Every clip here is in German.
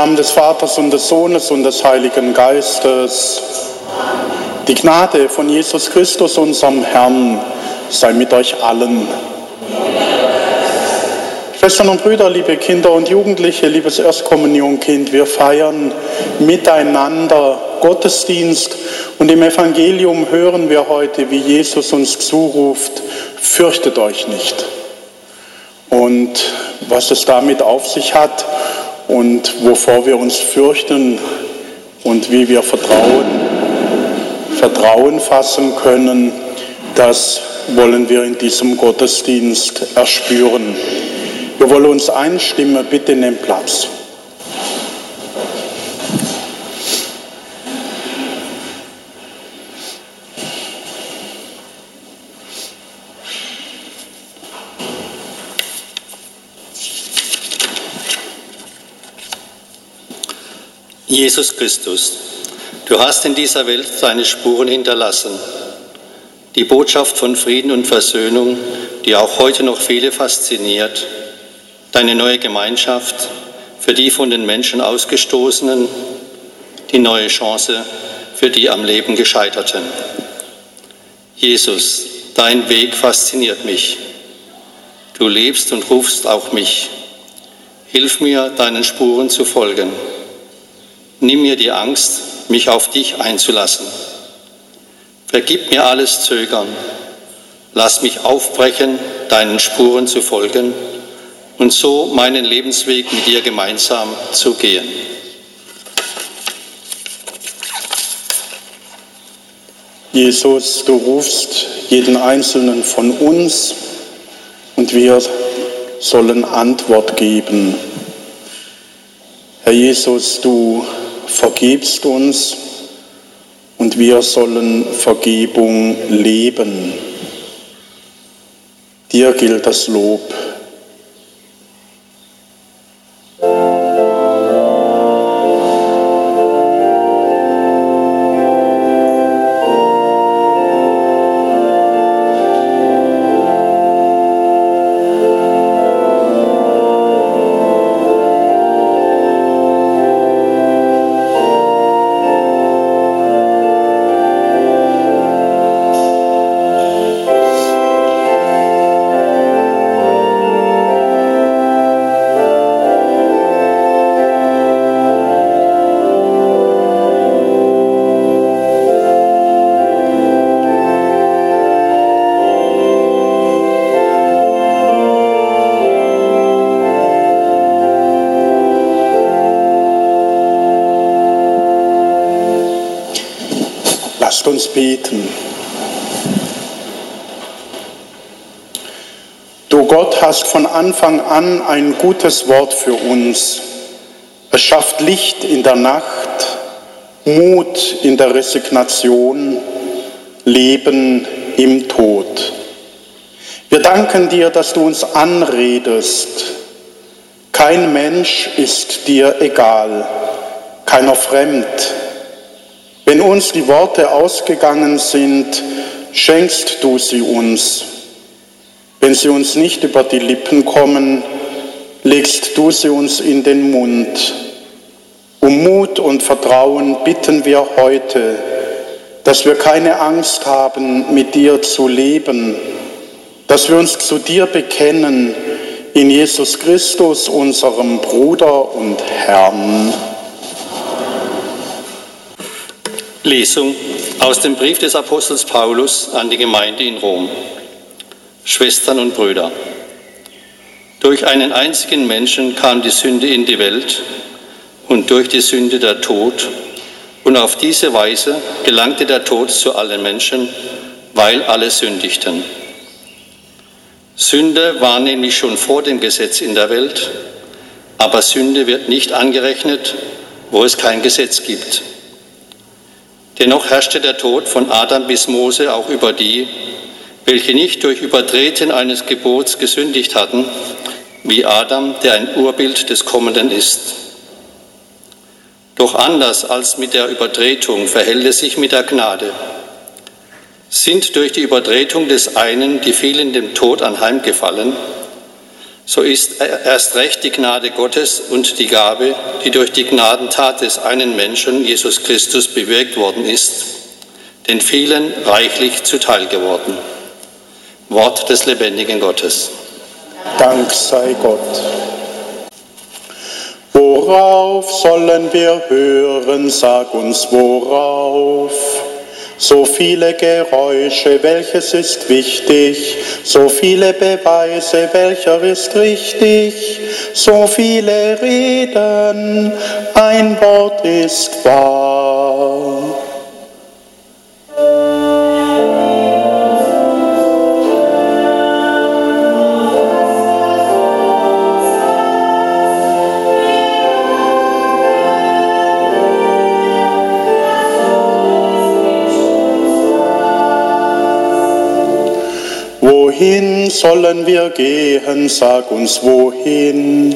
Namen des Vaters und des Sohnes und des Heiligen Geistes. Die Gnade von Jesus Christus, unserem Herrn, sei mit euch allen. Schwestern und Brüder, liebe Kinder und Jugendliche, liebes Erstkommunionkind, wir feiern miteinander Gottesdienst und im Evangelium hören wir heute, wie Jesus uns zuruft, fürchtet euch nicht. Und was es damit auf sich hat und wovor wir uns fürchten und wie wir Vertrauen, Vertrauen fassen können, das wollen wir in diesem Gottesdienst erspüren. Wir wollen uns einstimmen, bitte nehmt Platz. Jesus Christus, du hast in dieser Welt deine Spuren hinterlassen. Die Botschaft von Frieden und Versöhnung, die auch heute noch viele fasziniert. Deine neue Gemeinschaft für die von den Menschen Ausgestoßenen, die neue Chance für die am Leben Gescheiterten. Jesus, dein Weg fasziniert mich. Du lebst und rufst auch mich. Hilf mir, deinen Spuren zu folgen. Nimm mir die Angst, mich auf dich einzulassen. Vergib mir alles Zögern. Lass mich aufbrechen, deinen Spuren zu folgen und so meinen Lebensweg mit dir gemeinsam zu gehen. Jesus, du rufst jeden Einzelnen von uns und wir sollen Antwort geben. Herr Jesus, du vergibst uns und wir sollen Vergebung leben. Dir gilt das Lob. Hast von Anfang an ein gutes Wort für uns. Es schafft Licht in der Nacht, Mut in der Resignation, Leben im Tod. Wir danken dir, dass du uns anredest. Kein Mensch ist dir egal, keiner fremd wenn uns die Worte ausgegangen sind, schenkst du sie uns. Sie uns nicht über die Lippen kommen, legst du sie uns in den Mund. Um Mut und Vertrauen bitten wir heute, dass wir keine Angst haben, mit dir zu leben, dass wir uns zu dir bekennen in Jesus Christus, unserem Bruder und Herrn. Lesung aus dem Brief des Apostels Paulus an die Gemeinde in Rom. Schwestern und Brüder, durch einen einzigen Menschen kam die Sünde in die Welt und durch die Sünde der Tod. Und auf diese Weise gelangte der Tod zu allen Menschen, weil alle sündigten. Sünde war nämlich schon vor dem Gesetz in der Welt, aber Sünde wird nicht angerechnet, wo es kein Gesetz gibt. Dennoch herrschte der Tod von Adam bis Mose auch über die, welche nicht durch Übertreten eines Gebots gesündigt hatten, wie Adam, der ein Urbild des Kommenden ist. Doch anders als mit der Übertretung verhält es sich mit der Gnade. Sind durch die Übertretung des einen die vielen dem Tod anheimgefallen, so ist erst recht die Gnade Gottes und die Gabe, die durch die Gnadentat des einen Menschen, Jesus Christus, bewirkt worden ist, den vielen reichlich zuteil geworden. Wort des lebendigen Gottes. Dank sei Gott. Worauf sollen wir hören? Sag uns worauf. So viele Geräusche, welches ist wichtig? So viele Beweise, welcher ist richtig? So viele Reden, ein Wort ist wahr. Wohin sollen wir gehen? Sag uns wohin.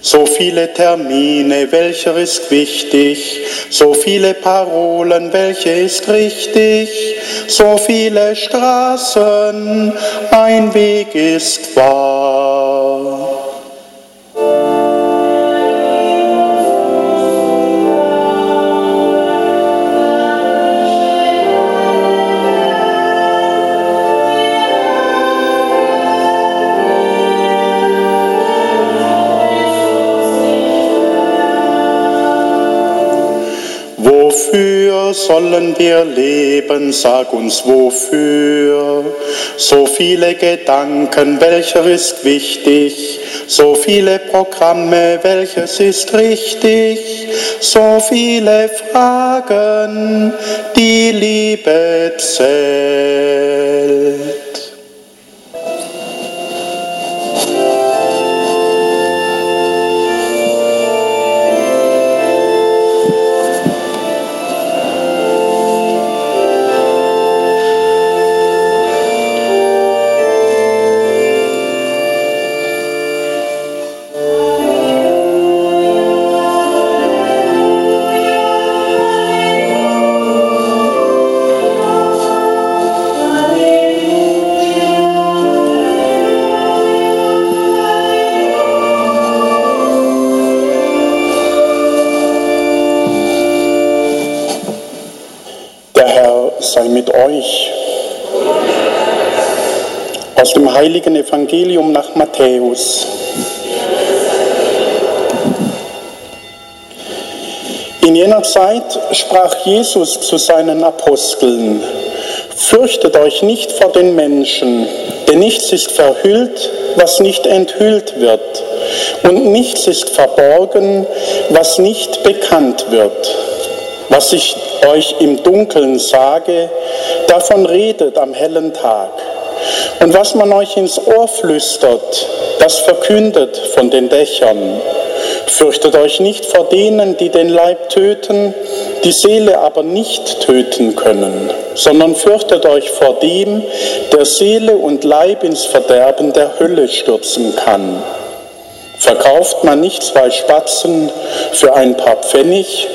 So viele Termine, welcher ist wichtig? So viele Parolen, welche ist richtig? So viele Straßen, ein Weg ist wahr. Sollen wir leben? Sag uns wofür. So viele Gedanken, welcher ist wichtig? So viele Programme, welches ist richtig? So viele Fragen, die Liebe zählt. Sei mit euch. Aus dem heiligen Evangelium nach Matthäus. In jener Zeit sprach Jesus zu seinen Aposteln, Fürchtet euch nicht vor den Menschen, denn nichts ist verhüllt, was nicht enthüllt wird, und nichts ist verborgen, was nicht bekannt wird. Was ich euch im Dunkeln sage, davon redet am hellen Tag. Und was man euch ins Ohr flüstert, das verkündet von den Dächern. Fürchtet euch nicht vor denen, die den Leib töten, die Seele aber nicht töten können, sondern fürchtet euch vor dem, der Seele und Leib ins Verderben der Hölle stürzen kann. Verkauft man nicht zwei Spatzen für ein paar Pfennig,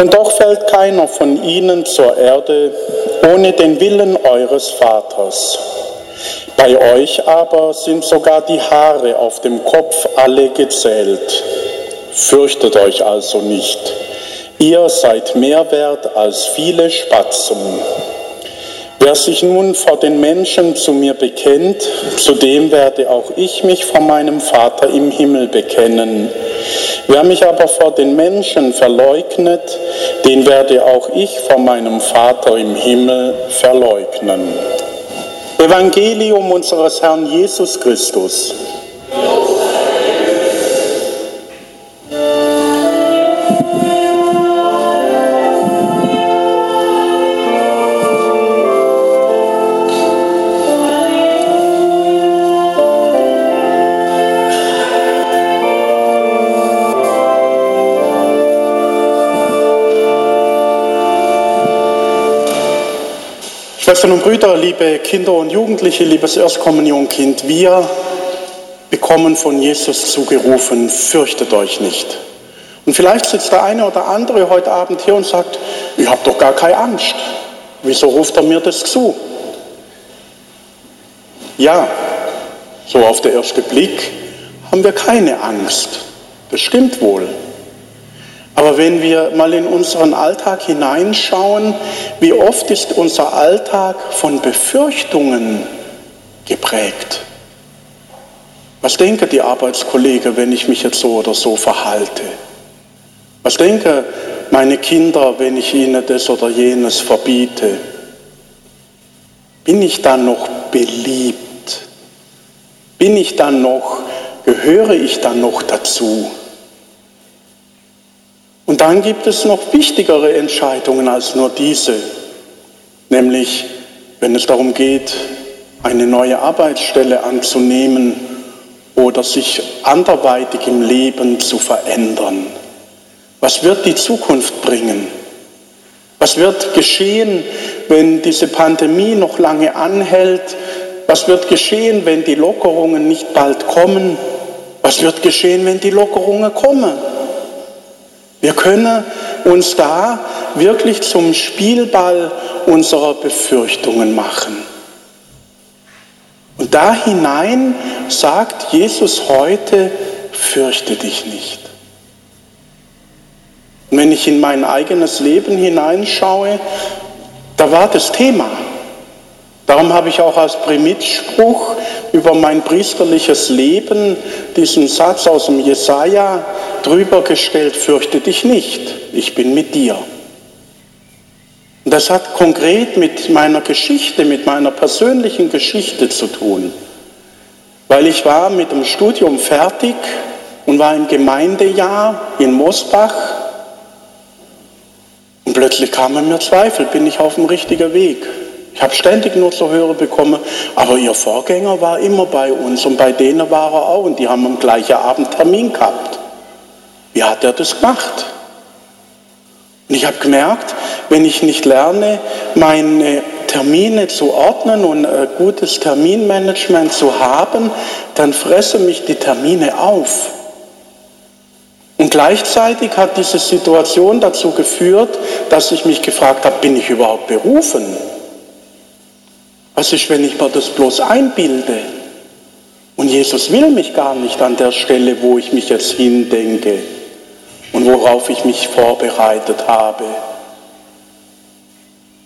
und doch fällt keiner von ihnen zur Erde ohne den Willen eures Vaters. Bei euch aber sind sogar die Haare auf dem Kopf alle gezählt. Fürchtet euch also nicht. Ihr seid mehr wert als viele Spatzen. Wer sich nun vor den Menschen zu mir bekennt, zu dem werde auch ich mich vor meinem Vater im Himmel bekennen. Wer mich aber vor den Menschen verleugnet, den werde auch ich vor meinem Vater im Himmel verleugnen. Evangelium unseres Herrn Jesus Christus. Schwestern und Brüder, liebe Kinder und Jugendliche, liebes Erstkommunionkind, wir bekommen von Jesus zugerufen, fürchtet euch nicht. Und vielleicht sitzt der eine oder andere heute Abend hier und sagt, ich habe doch gar keine Angst. Wieso ruft er mir das zu? Ja, so auf den ersten Blick haben wir keine Angst. Das stimmt wohl. Wenn wir mal in unseren Alltag hineinschauen, wie oft ist unser Alltag von Befürchtungen geprägt? Was denken die Arbeitskollegen, wenn ich mich jetzt so oder so verhalte? Was denken meine Kinder, wenn ich ihnen das oder jenes verbiete? Bin ich dann noch beliebt? Bin ich dann noch, gehöre ich dann noch dazu? Und dann gibt es noch wichtigere Entscheidungen als nur diese, nämlich wenn es darum geht, eine neue Arbeitsstelle anzunehmen oder sich anderweitig im Leben zu verändern. Was wird die Zukunft bringen? Was wird geschehen, wenn diese Pandemie noch lange anhält? Was wird geschehen, wenn die Lockerungen nicht bald kommen? Was wird geschehen, wenn die Lockerungen kommen? Wir können uns da wirklich zum Spielball unserer Befürchtungen machen. Und da hinein sagt Jesus heute, fürchte dich nicht. Und wenn ich in mein eigenes Leben hineinschaue, da war das Thema. Darum habe ich auch als Primitspruch über mein priesterliches Leben diesen Satz aus dem Jesaja drüber gestellt, fürchte dich nicht, ich bin mit dir. Das hat konkret mit meiner Geschichte, mit meiner persönlichen Geschichte zu tun. Weil ich war mit dem Studium fertig und war im Gemeindejahr in Mosbach und plötzlich kamen mir Zweifel, bin ich auf dem richtigen Weg? Ich habe ständig nur zu hören bekommen, aber Ihr Vorgänger war immer bei uns und bei denen war er auch und die haben am gleichen Abend Termin gehabt. Wie hat er das gemacht? Und ich habe gemerkt, wenn ich nicht lerne, meine Termine zu ordnen und ein gutes Terminmanagement zu haben, dann fressen mich die Termine auf. Und gleichzeitig hat diese Situation dazu geführt, dass ich mich gefragt habe, bin ich überhaupt berufen? Was ist, wenn ich mir das bloß einbilde? Und Jesus will mich gar nicht an der Stelle, wo ich mich jetzt hindenke und worauf ich mich vorbereitet habe.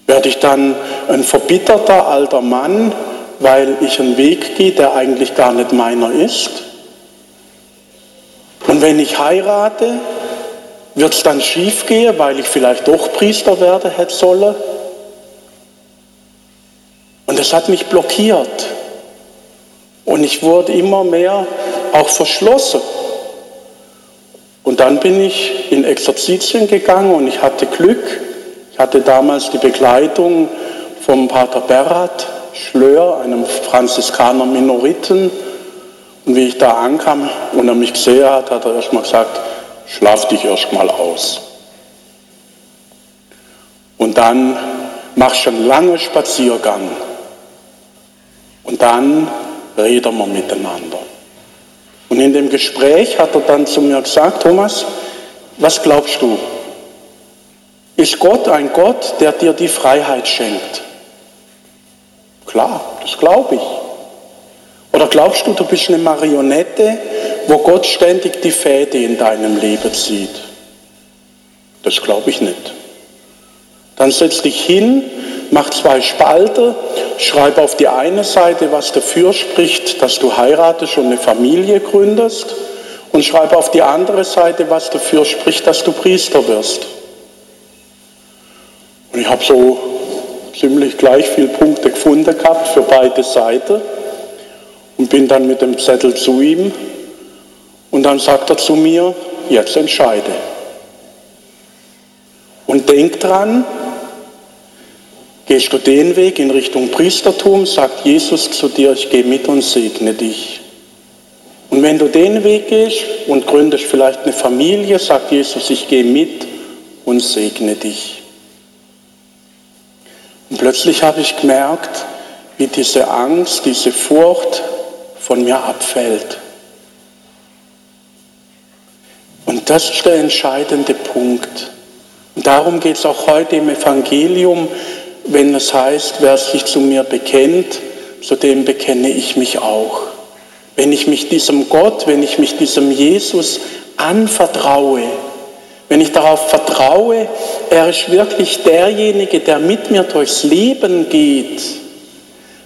Werde ich dann ein verbitterter alter Mann, weil ich einen Weg gehe, der eigentlich gar nicht meiner ist? Und wenn ich heirate, wird es dann schief gehen, weil ich vielleicht doch Priester werden hätte sollen? Und das hat mich blockiert. Und ich wurde immer mehr auch verschlossen. Und dann bin ich in Exerzitien gegangen und ich hatte Glück. Ich hatte damals die Begleitung vom Pater Berat Schlör, einem Franziskaner Minoriten. Und wie ich da ankam und er mich gesehen hat, hat er erstmal gesagt, schlaf dich erstmal aus. Und dann machst du einen langen Spaziergang. Und dann reden wir miteinander. Und in dem Gespräch hat er dann zu mir gesagt, Thomas, was glaubst du? Ist Gott ein Gott, der dir die Freiheit schenkt? Klar, das glaube ich. Oder glaubst du, du bist eine Marionette, wo Gott ständig die Fäde in deinem Leben zieht? Das glaube ich nicht. Dann setz dich hin mach zwei Spalte, schreib auf die eine Seite, was dafür spricht, dass du heiratest und eine Familie gründest und schreib auf die andere Seite, was dafür spricht, dass du Priester wirst. Und ich habe so ziemlich gleich viele Punkte gefunden gehabt für beide Seiten und bin dann mit dem Zettel zu ihm und dann sagt er zu mir, jetzt entscheide. Und denk dran, Gehst du den Weg in Richtung Priestertum, sagt Jesus zu dir, ich gehe mit und segne dich. Und wenn du den Weg gehst und gründest vielleicht eine Familie, sagt Jesus, ich gehe mit und segne dich. Und plötzlich habe ich gemerkt, wie diese Angst, diese Furcht von mir abfällt. Und das ist der entscheidende Punkt. Und darum geht es auch heute im Evangelium, wenn es heißt, wer sich zu mir bekennt, zu dem bekenne ich mich auch. Wenn ich mich diesem Gott, wenn ich mich diesem Jesus anvertraue, wenn ich darauf vertraue, er ist wirklich derjenige, der mit mir durchs Leben geht,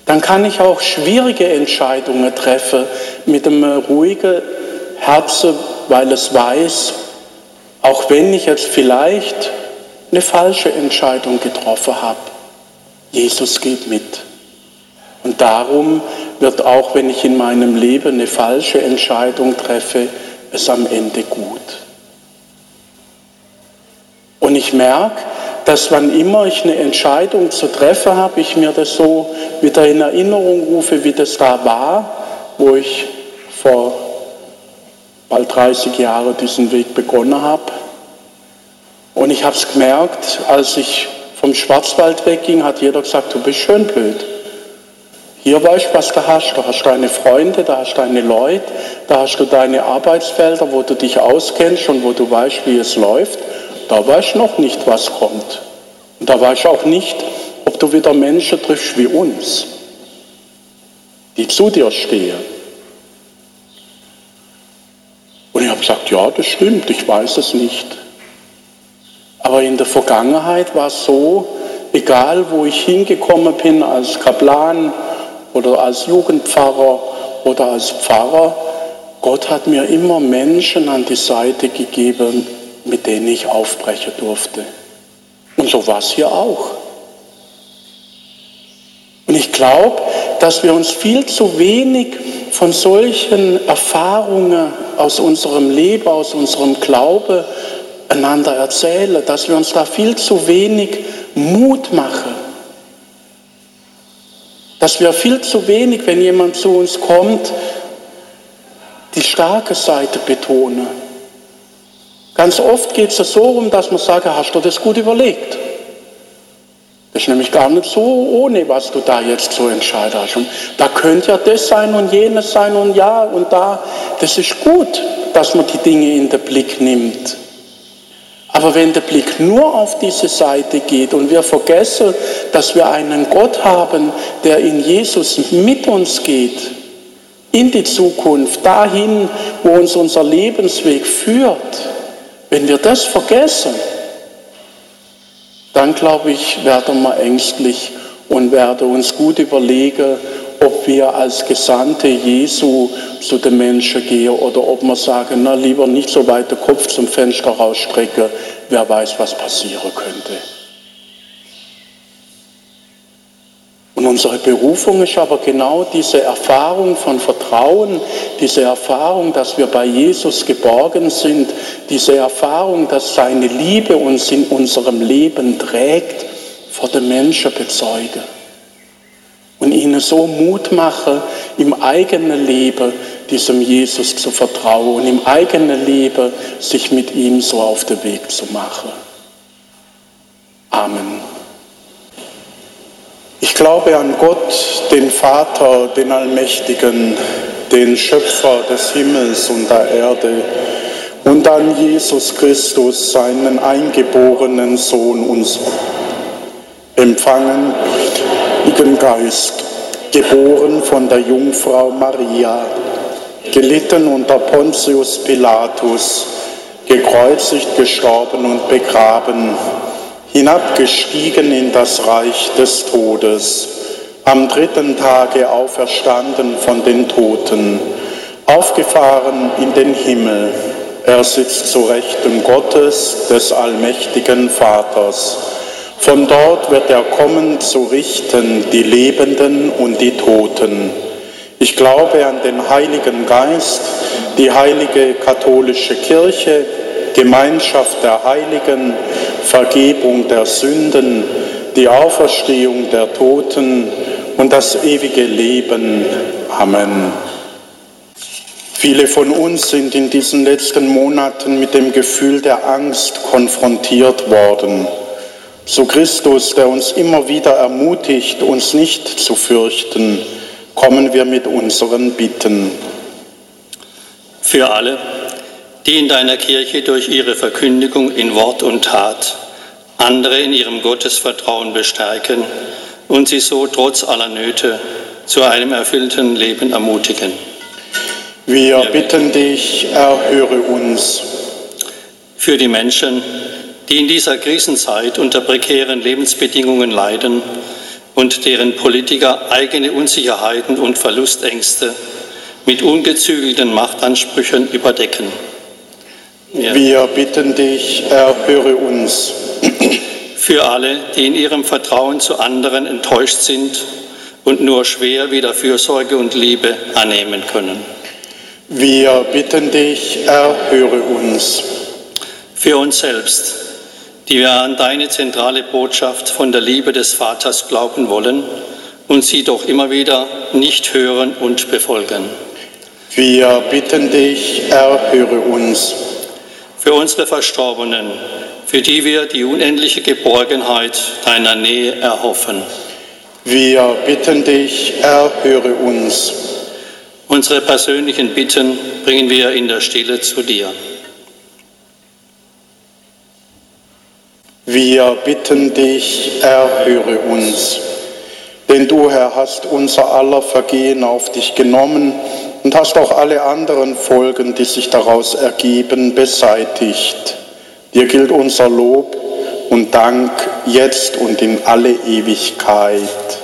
dann kann ich auch schwierige Entscheidungen treffen mit einem ruhigen Herzen, weil es weiß, auch wenn ich jetzt vielleicht eine falsche Entscheidung getroffen habe, Jesus geht mit. Und darum wird auch, wenn ich in meinem Leben eine falsche Entscheidung treffe, es am Ende gut. Und ich merke, dass wann immer ich eine Entscheidung zu treffen habe, ich mir das so wieder in Erinnerung rufe, wie das da war, wo ich vor bald 30 Jahren diesen Weg begonnen habe. Und ich habe es gemerkt, als ich vom Schwarzwald wegging, hat jeder gesagt, du bist schön blöd. Hier weißt du, was du hast. Da hast du deine Freunde, da hast du deine Leute, da hast du deine Arbeitsfelder, wo du dich auskennst und wo du weißt, wie es läuft. Da weißt du noch nicht, was kommt. Und da weißt du auch nicht, ob du wieder Menschen triffst wie uns, die zu dir stehen. Und ich habe gesagt, ja, das stimmt, ich weiß es nicht. Aber in der Vergangenheit war es so, egal wo ich hingekommen bin als Kaplan oder als Jugendpfarrer oder als Pfarrer, Gott hat mir immer Menschen an die Seite gegeben, mit denen ich aufbrechen durfte. Und so war es hier auch. Und ich glaube, dass wir uns viel zu wenig von solchen Erfahrungen aus unserem Leben, aus unserem Glaube einander erzählen, dass wir uns da viel zu wenig Mut machen. Dass wir viel zu wenig, wenn jemand zu uns kommt, die starke Seite betonen. Ganz oft geht es so um, dass man sagt, hast du das gut überlegt? Das ist nämlich gar nicht so ohne, was du da jetzt so entscheidest. Und da könnte ja das sein und jenes sein und ja und da. Das ist gut, dass man die Dinge in den Blick nimmt. Aber wenn der Blick nur auf diese Seite geht und wir vergessen, dass wir einen Gott haben, der in Jesus mit uns geht, in die Zukunft, dahin, wo uns unser Lebensweg führt, wenn wir das vergessen, dann glaube ich, werden wir ängstlich und werden uns gut überlegen, ob wir als Gesandte Jesu zu den Menschen gehen oder ob wir sagen, na lieber nicht so weit den Kopf zum Fenster rausstrecken, wer weiß, was passieren könnte. Und unsere Berufung ist aber genau diese Erfahrung von Vertrauen, diese Erfahrung, dass wir bei Jesus geborgen sind, diese Erfahrung, dass seine Liebe uns in unserem Leben trägt, vor den Menschen bezeugen. Und ihnen so Mut mache, im eigenen Leben diesem Jesus zu vertrauen und im eigenen Leben sich mit ihm so auf den Weg zu machen. Amen. Ich glaube an Gott, den Vater, den Allmächtigen, den Schöpfer des Himmels und der Erde und an Jesus Christus, seinen eingeborenen Sohn, uns empfangen, den Geist, geboren von der Jungfrau Maria, gelitten unter Pontius Pilatus, gekreuzigt, gestorben und begraben hinabgestiegen in das Reich des Todes, am dritten Tage auferstanden von den Toten, aufgefahren in den Himmel. Er sitzt zu Rechten Gottes, des allmächtigen Vaters. Von dort wird er kommen zu richten die Lebenden und die Toten. Ich glaube an den Heiligen Geist, die heilige katholische Kirche, Gemeinschaft der Heiligen, Vergebung der Sünden, die Auferstehung der Toten und das ewige Leben. Amen. Viele von uns sind in diesen letzten Monaten mit dem Gefühl der Angst konfrontiert worden. So Christus, der uns immer wieder ermutigt, uns nicht zu fürchten, kommen wir mit unseren Bitten. Für alle, die in deiner Kirche durch ihre Verkündigung in Wort und Tat andere in ihrem Gottesvertrauen bestärken und sie so trotz aller Nöte zu einem erfüllten Leben ermutigen. Wir bitten dich, erhöre uns. Für die Menschen, die in dieser Krisenzeit unter prekären Lebensbedingungen leiden und deren Politiker eigene Unsicherheiten und Verlustängste mit ungezügelten Machtansprüchen überdecken. Ja. Wir bitten dich, erhöre uns. Für alle, die in ihrem Vertrauen zu anderen enttäuscht sind und nur schwer wieder Fürsorge und Liebe annehmen können. Wir bitten dich, erhöre uns. Für uns selbst, die wir an deine zentrale Botschaft von der Liebe des Vaters glauben wollen und sie doch immer wieder nicht hören und befolgen. Wir bitten dich, erhöre uns. Für unsere Verstorbenen, für die wir die unendliche Geborgenheit deiner Nähe erhoffen. Wir bitten dich, erhöre uns. Unsere persönlichen Bitten bringen wir in der Stille zu dir. Wir bitten dich, erhöre uns. Denn du, Herr, hast unser aller Vergehen auf dich genommen und hast auch alle anderen Folgen, die sich daraus ergeben, beseitigt. Dir gilt unser Lob und Dank jetzt und in alle Ewigkeit.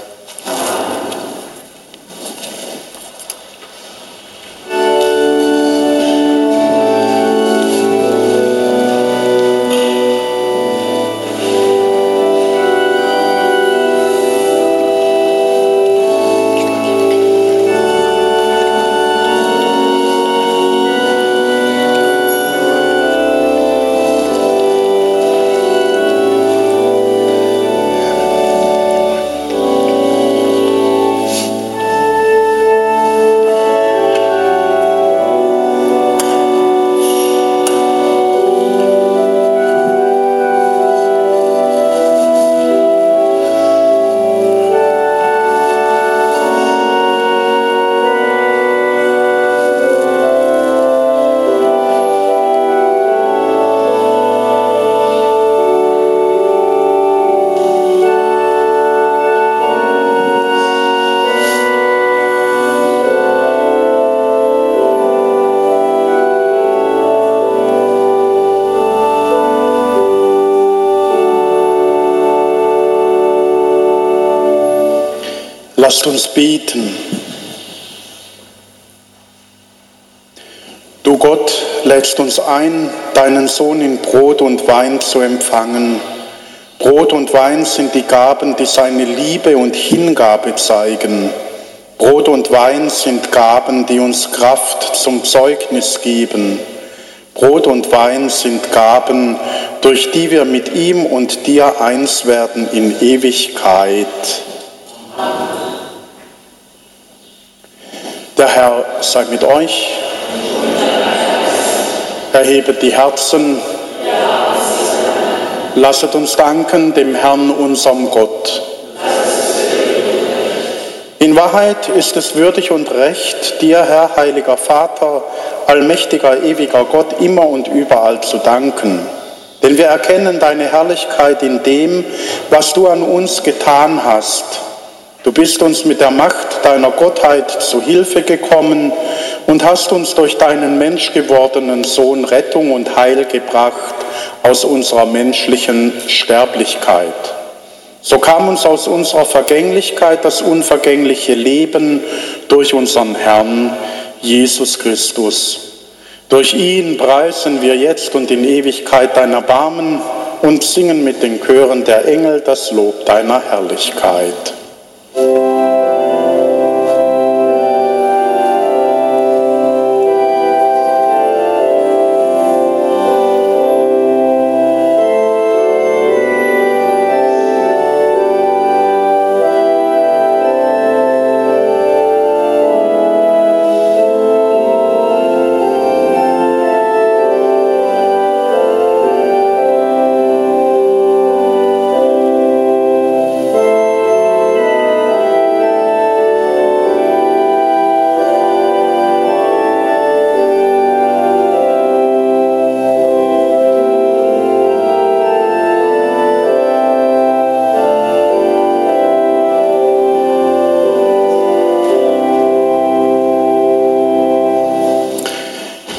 Lasst uns beten. Du Gott lädst uns ein, deinen Sohn in Brot und Wein zu empfangen. Brot und Wein sind die Gaben, die seine Liebe und Hingabe zeigen. Brot und Wein sind Gaben, die uns Kraft zum Zeugnis geben. Brot und Wein sind Gaben, durch die wir mit ihm und dir eins werden in Ewigkeit. Der Herr sei mit euch. Erhebet die Herzen. Lasset uns danken dem Herrn, unserem Gott. In Wahrheit ist es würdig und recht, dir, Herr, heiliger Vater, allmächtiger, ewiger Gott, immer und überall zu danken. Denn wir erkennen deine Herrlichkeit in dem, was du an uns getan hast Du bist uns mit der Macht deiner Gottheit zu Hilfe gekommen und hast uns durch deinen menschgewordenen Sohn Rettung und Heil gebracht aus unserer menschlichen Sterblichkeit. So kam uns aus unserer Vergänglichkeit das unvergängliche Leben durch unseren Herrn Jesus Christus. Durch ihn preisen wir jetzt und in Ewigkeit dein Erbarmen und singen mit den Chören der Engel das Lob deiner Herrlichkeit. Thank you.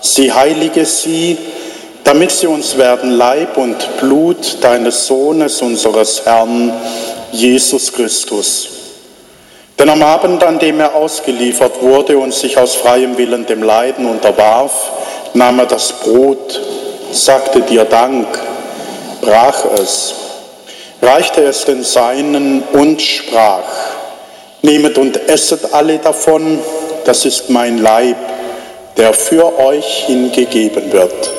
Sie heilige sie, damit sie uns werden Leib und Blut deines Sohnes, unseres Herrn, Jesus Christus. Denn am Abend, an dem er ausgeliefert wurde und sich aus freiem Willen dem Leiden unterwarf, nahm er das Brot, sagte dir Dank, brach es, reichte es den Seinen und sprach, Nehmet und esset alle davon, das ist mein Leib, der für euch hingegeben wird.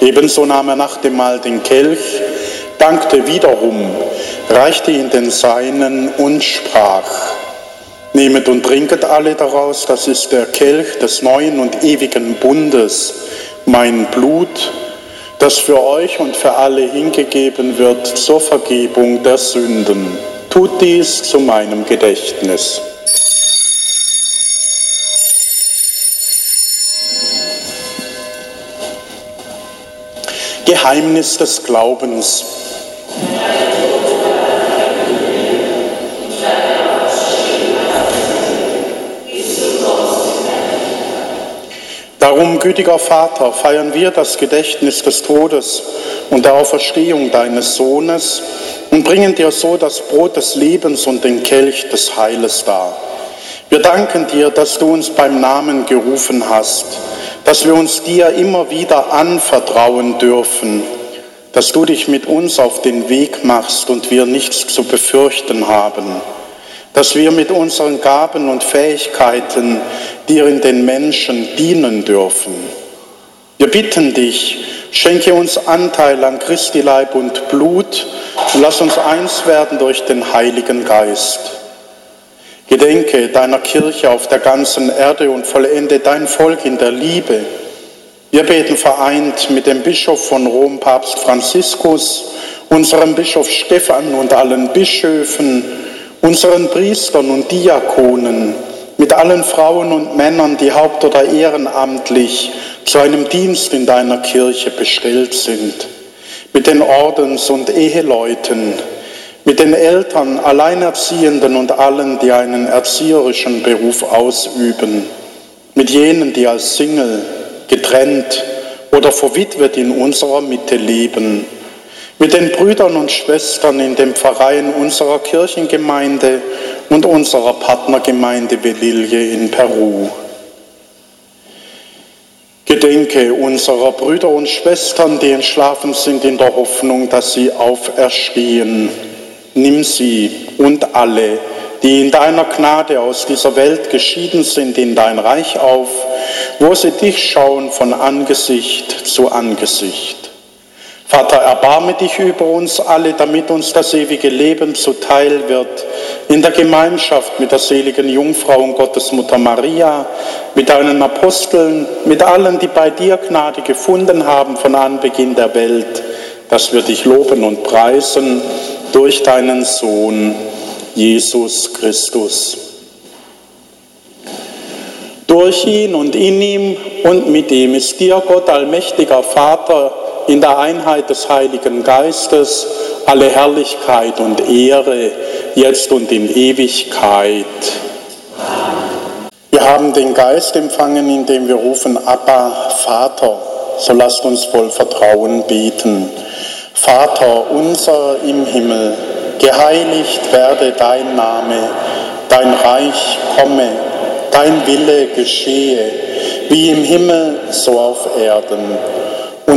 Ebenso nahm er nach dem Mahl den Kelch, dankte wiederum, reichte ihn den Seinen und sprach, Nehmet und trinket alle daraus, das ist der Kelch des neuen und ewigen Bundes, mein Blut, das für euch und für alle hingegeben wird zur Vergebung der Sünden. Tut dies zu meinem Gedächtnis. Geheimnis des Glaubens. Darum, gütiger Vater, feiern wir das Gedächtnis des Todes und der Auferstehung deines Sohnes und bringen dir so das Brot des Lebens und den Kelch des Heiles dar. Wir danken dir, dass du uns beim Namen gerufen hast, dass wir uns dir immer wieder anvertrauen dürfen, dass du dich mit uns auf den Weg machst und wir nichts zu befürchten haben dass wir mit unseren Gaben und Fähigkeiten dir in den Menschen dienen dürfen. Wir bitten dich, schenke uns Anteil an Christi Leib und Blut und lass uns eins werden durch den Heiligen Geist. Gedenke deiner Kirche auf der ganzen Erde und vollende dein Volk in der Liebe. Wir beten vereint mit dem Bischof von Rom, Papst Franziskus, unserem Bischof Stephan und allen Bischöfen, unseren Priestern und Diakonen, mit allen Frauen und Männern, die haupt- oder ehrenamtlich zu einem Dienst in deiner Kirche bestellt sind, mit den Ordens- und Eheleuten, mit den Eltern, Alleinerziehenden und allen, die einen erzieherischen Beruf ausüben, mit jenen, die als Single, getrennt oder verwitwet in unserer Mitte leben, mit den Brüdern und Schwestern in den Pfarreien unserer Kirchengemeinde und unserer Partnergemeinde Belilje in Peru. Gedenke unserer Brüder und Schwestern, die entschlafen sind in der Hoffnung, dass sie auferstehen. Nimm sie und alle, die in deiner Gnade aus dieser Welt geschieden sind, in dein Reich auf, wo sie dich schauen von Angesicht zu Angesicht. Vater, erbarme dich über uns alle, damit uns das ewige Leben zuteil wird, in der Gemeinschaft mit der seligen Jungfrau und Gottesmutter Maria, mit deinen Aposteln, mit allen, die bei dir Gnade gefunden haben von Anbeginn der Welt, dass wir dich loben und preisen durch deinen Sohn, Jesus Christus. Durch ihn und in ihm und mit ihm ist dir, Gott allmächtiger Vater, in der Einheit des Heiligen Geistes alle Herrlichkeit und Ehre, jetzt und in Ewigkeit. Wir haben den Geist empfangen, indem wir rufen, Abba, Vater. So lasst uns voll Vertrauen beten. Vater unser im Himmel, geheiligt werde dein Name, dein Reich komme, dein Wille geschehe, wie im Himmel so auf Erden.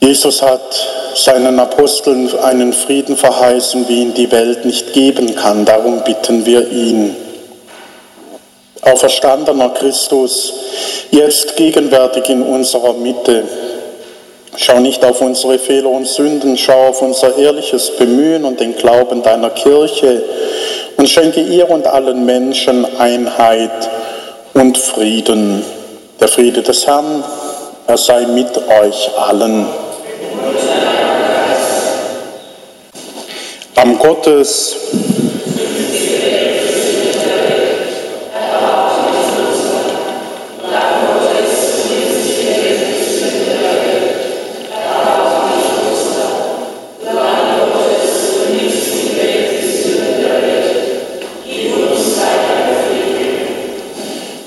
Jesus hat seinen Aposteln einen Frieden verheißen, wie ihn die Welt nicht geben kann. Darum bitten wir ihn. Auferstandener Christus, jetzt gegenwärtig in unserer Mitte. Schau nicht auf unsere Fehler und Sünden, schau auf unser ehrliches Bemühen und den Glauben deiner Kirche und schenke ihr und allen Menschen Einheit und Frieden. Der Friede des Herrn, er sei mit euch allen. Lamm Gottes,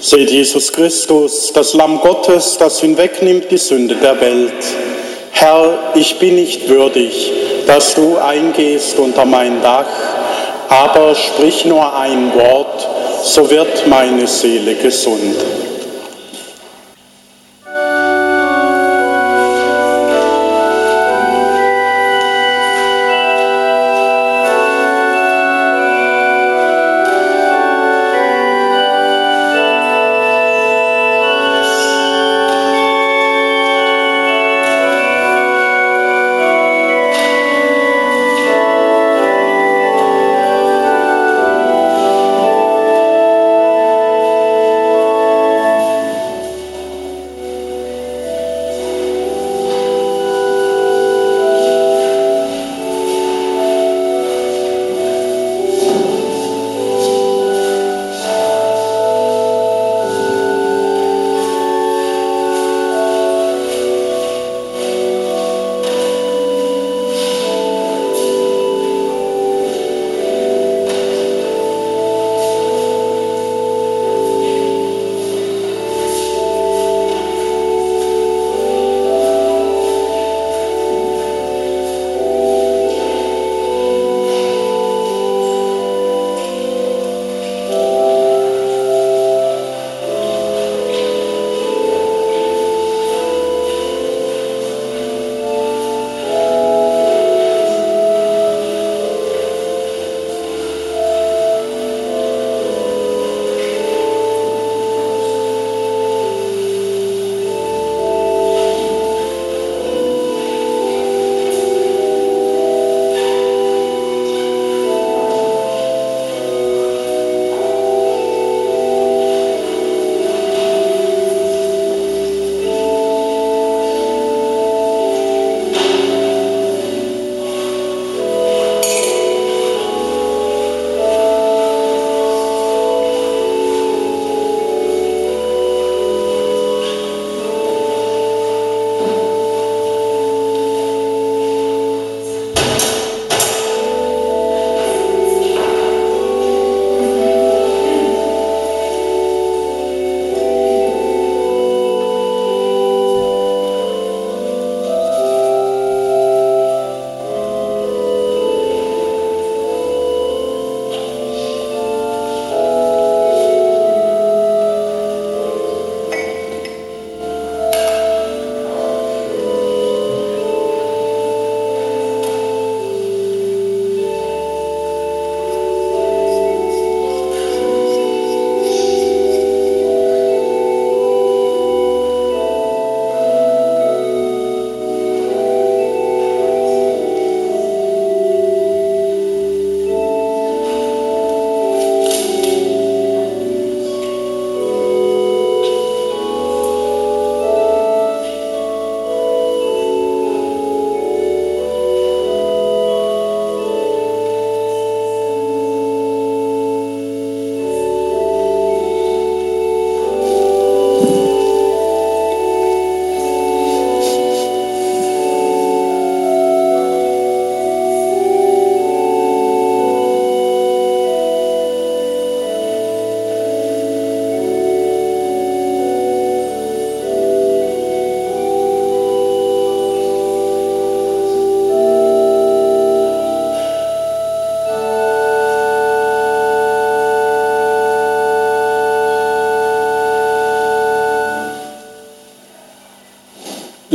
Seht Jesus Christus, das Lamm Gottes, das hinwegnimmt die Sünde der Welt. Herr, ich bin nicht würdig, dass du eingehst unter mein Dach, aber sprich nur ein Wort, so wird meine Seele gesund.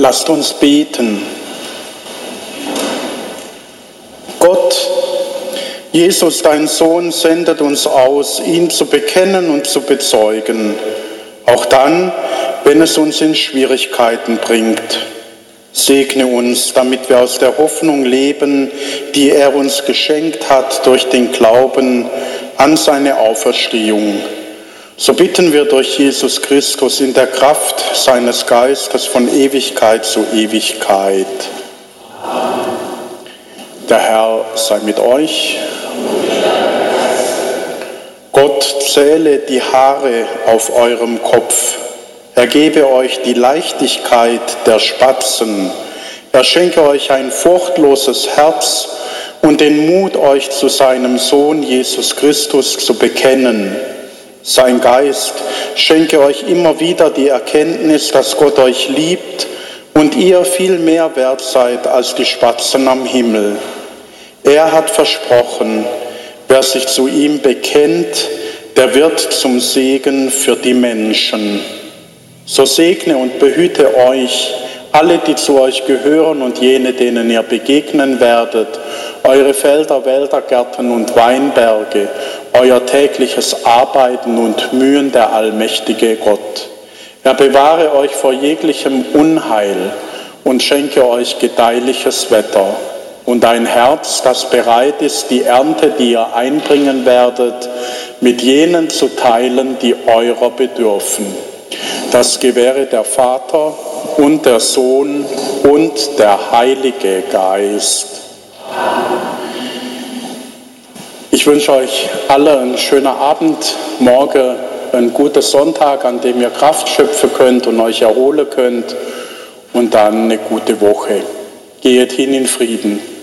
Lasst uns beten. Gott, Jesus, dein Sohn, sendet uns aus, ihn zu bekennen und zu bezeugen, auch dann, wenn es uns in Schwierigkeiten bringt. Segne uns, damit wir aus der Hoffnung leben, die er uns geschenkt hat durch den Glauben an seine Auferstehung. So bitten wir durch Jesus Christus in der Kraft seines Geistes von Ewigkeit zu Ewigkeit. Der Herr sei mit euch. Gott zähle die Haare auf eurem Kopf. Er gebe euch die Leichtigkeit der Spatzen. Er schenke euch ein furchtloses Herz und den Mut, euch zu seinem Sohn Jesus Christus zu bekennen sein Geist schenke euch immer wieder die Erkenntnis, dass Gott euch liebt und ihr viel mehr wert seid als die Spatzen am Himmel. Er hat versprochen, wer sich zu ihm bekennt, der wird zum Segen für die Menschen. So segne und behüte euch alle, die zu euch gehören und jene, denen ihr begegnen werdet, eure Felder, Wälder, Gärten und Weinberge, euer tägliches Arbeiten und Mühen der allmächtige Gott. Er bewahre euch vor jeglichem Unheil und schenke euch gedeihliches Wetter und ein Herz, das bereit ist, die Ernte, die ihr einbringen werdet, mit jenen zu teilen, die eurer bedürfen. Das gewähre der Vater und der Sohn und der Heilige Geist. Ich wünsche euch alle einen schönen Abend, morgen einen guten Sonntag, an dem ihr Kraft schöpfen könnt und euch erholen könnt und dann eine gute Woche. Geht hin in Frieden.